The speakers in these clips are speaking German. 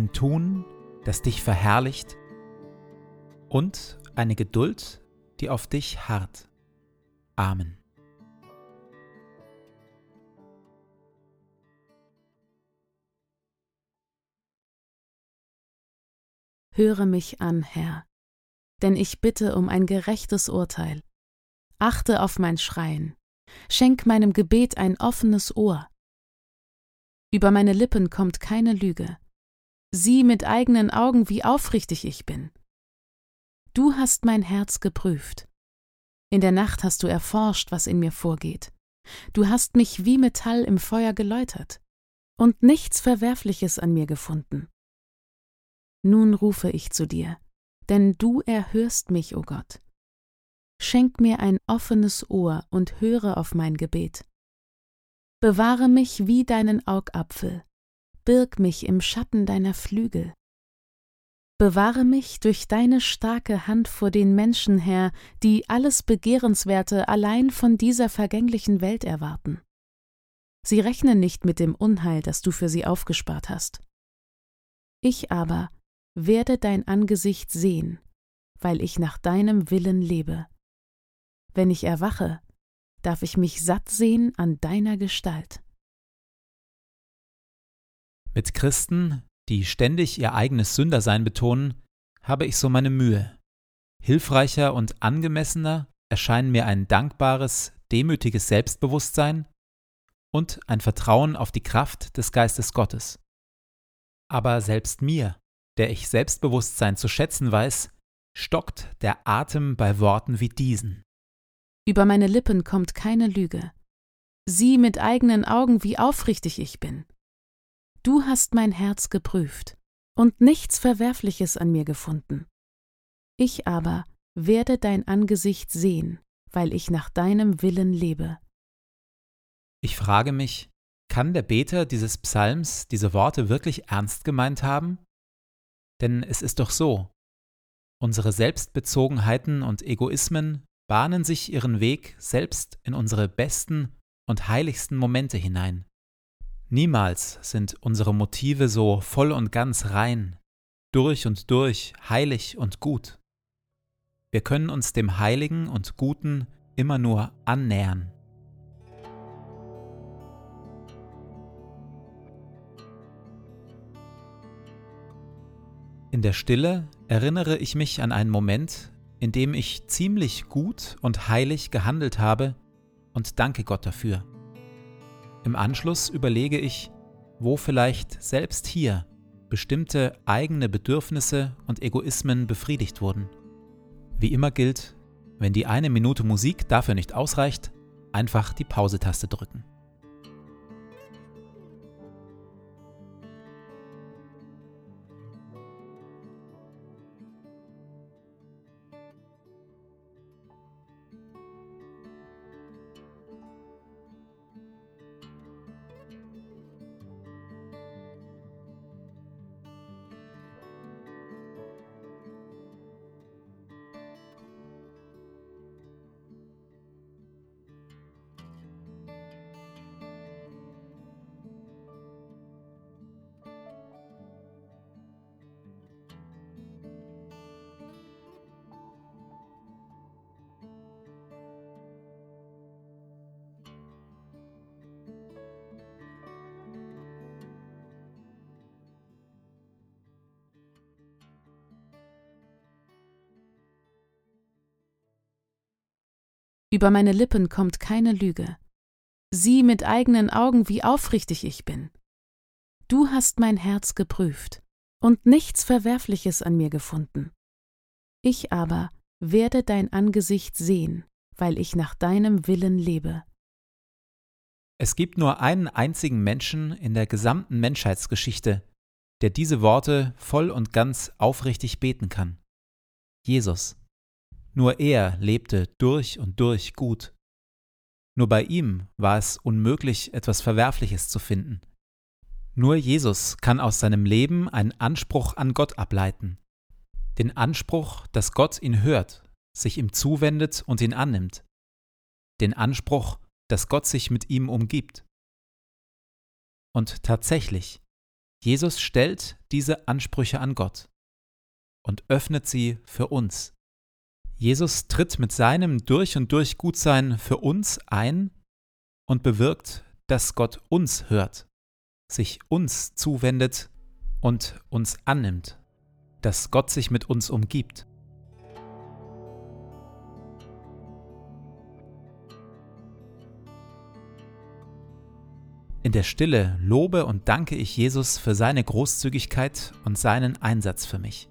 ein Tun, das dich verherrlicht und eine Geduld, die auf dich harrt. Amen. Höre mich an, Herr, denn ich bitte um ein gerechtes Urteil. Achte auf mein Schreien, schenk meinem Gebet ein offenes Ohr. Über meine Lippen kommt keine Lüge, Sieh mit eigenen Augen, wie aufrichtig ich bin. Du hast mein Herz geprüft. In der Nacht hast du erforscht, was in mir vorgeht. Du hast mich wie Metall im Feuer geläutert und nichts Verwerfliches an mir gefunden. Nun rufe ich zu dir, denn du erhörst mich, o oh Gott. Schenk mir ein offenes Ohr und höre auf mein Gebet. Bewahre mich wie deinen Augapfel, birg mich im Schatten deiner Flügel. Bewahre mich durch deine starke Hand vor den Menschen, Herr, die alles Begehrenswerte allein von dieser vergänglichen Welt erwarten. Sie rechnen nicht mit dem Unheil, das du für sie aufgespart hast. Ich aber werde dein Angesicht sehen, weil ich nach deinem Willen lebe. Wenn ich erwache, darf ich mich satt sehen an deiner Gestalt. Mit Christen, die ständig ihr eigenes Sündersein betonen, habe ich so meine Mühe. Hilfreicher und angemessener erscheinen mir ein dankbares, demütiges Selbstbewusstsein und ein Vertrauen auf die Kraft des Geistes Gottes. Aber selbst mir, der ich Selbstbewusstsein zu schätzen weiß, stockt der Atem bei Worten wie diesen. Über meine Lippen kommt keine Lüge. Sieh mit eigenen Augen, wie aufrichtig ich bin. Du hast mein Herz geprüft und nichts Verwerfliches an mir gefunden. Ich aber werde dein Angesicht sehen, weil ich nach deinem Willen lebe. Ich frage mich, kann der Beter dieses Psalms diese Worte wirklich ernst gemeint haben? Denn es ist doch so, unsere Selbstbezogenheiten und Egoismen bahnen sich ihren Weg selbst in unsere besten und heiligsten Momente hinein. Niemals sind unsere Motive so voll und ganz rein, durch und durch heilig und gut. Wir können uns dem Heiligen und Guten immer nur annähern. In der Stille erinnere ich mich an einen Moment, in dem ich ziemlich gut und heilig gehandelt habe und danke Gott dafür. Im Anschluss überlege ich, wo vielleicht selbst hier bestimmte eigene Bedürfnisse und Egoismen befriedigt wurden. Wie immer gilt, wenn die eine Minute Musik dafür nicht ausreicht, einfach die Pause-Taste drücken. Über meine Lippen kommt keine Lüge. Sieh mit eigenen Augen, wie aufrichtig ich bin. Du hast mein Herz geprüft und nichts Verwerfliches an mir gefunden. Ich aber werde dein Angesicht sehen, weil ich nach deinem Willen lebe. Es gibt nur einen einzigen Menschen in der gesamten Menschheitsgeschichte, der diese Worte voll und ganz aufrichtig beten kann. Jesus. Nur er lebte durch und durch gut. Nur bei ihm war es unmöglich, etwas Verwerfliches zu finden. Nur Jesus kann aus seinem Leben einen Anspruch an Gott ableiten. Den Anspruch, dass Gott ihn hört, sich ihm zuwendet und ihn annimmt. Den Anspruch, dass Gott sich mit ihm umgibt. Und tatsächlich, Jesus stellt diese Ansprüche an Gott und öffnet sie für uns. Jesus tritt mit seinem durch und durch Gutsein für uns ein und bewirkt, dass Gott uns hört, sich uns zuwendet und uns annimmt, dass Gott sich mit uns umgibt. In der Stille lobe und danke ich Jesus für seine Großzügigkeit und seinen Einsatz für mich.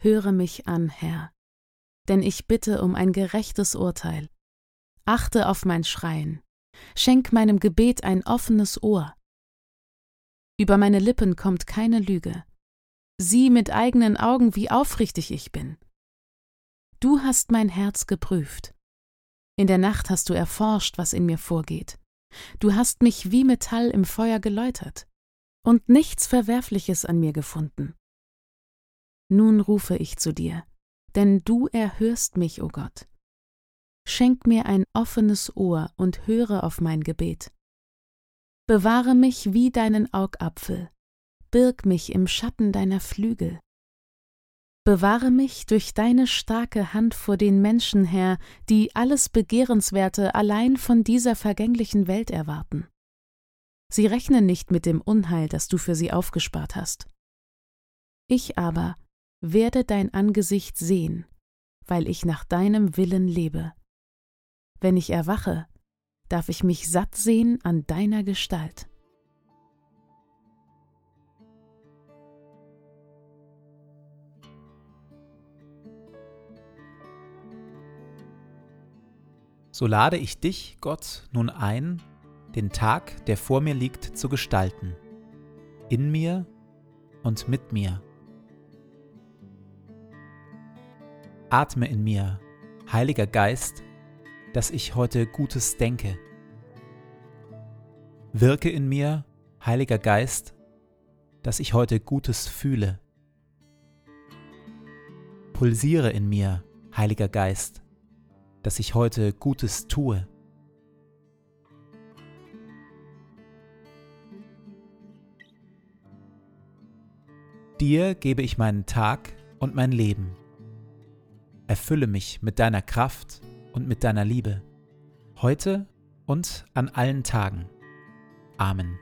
Höre mich an, Herr, denn ich bitte um ein gerechtes Urteil. Achte auf mein Schreien, schenk meinem Gebet ein offenes Ohr. Über meine Lippen kommt keine Lüge. Sieh mit eigenen Augen, wie aufrichtig ich bin. Du hast mein Herz geprüft. In der Nacht hast du erforscht, was in mir vorgeht. Du hast mich wie Metall im Feuer geläutert und nichts Verwerfliches an mir gefunden. Nun rufe ich zu dir, denn du erhörst mich, o oh Gott. Schenk mir ein offenes Ohr und höre auf mein Gebet. Bewahre mich wie deinen Augapfel, birg mich im Schatten deiner Flügel. Bewahre mich durch deine starke Hand vor den Menschen, Herr, die alles Begehrenswerte allein von dieser vergänglichen Welt erwarten. Sie rechnen nicht mit dem Unheil, das du für sie aufgespart hast. Ich aber werde dein Angesicht sehen, weil ich nach deinem Willen lebe. Wenn ich erwache, darf ich mich satt sehen an deiner Gestalt. So lade ich dich, Gott, nun ein, den Tag, der vor mir liegt, zu gestalten, in mir und mit mir. Atme in mir, Heiliger Geist, dass ich heute Gutes denke. Wirke in mir, Heiliger Geist, dass ich heute Gutes fühle. Pulsiere in mir, Heiliger Geist, dass ich heute Gutes tue. Dir gebe ich meinen Tag und mein Leben. Erfülle mich mit deiner Kraft und mit deiner Liebe, heute und an allen Tagen. Amen.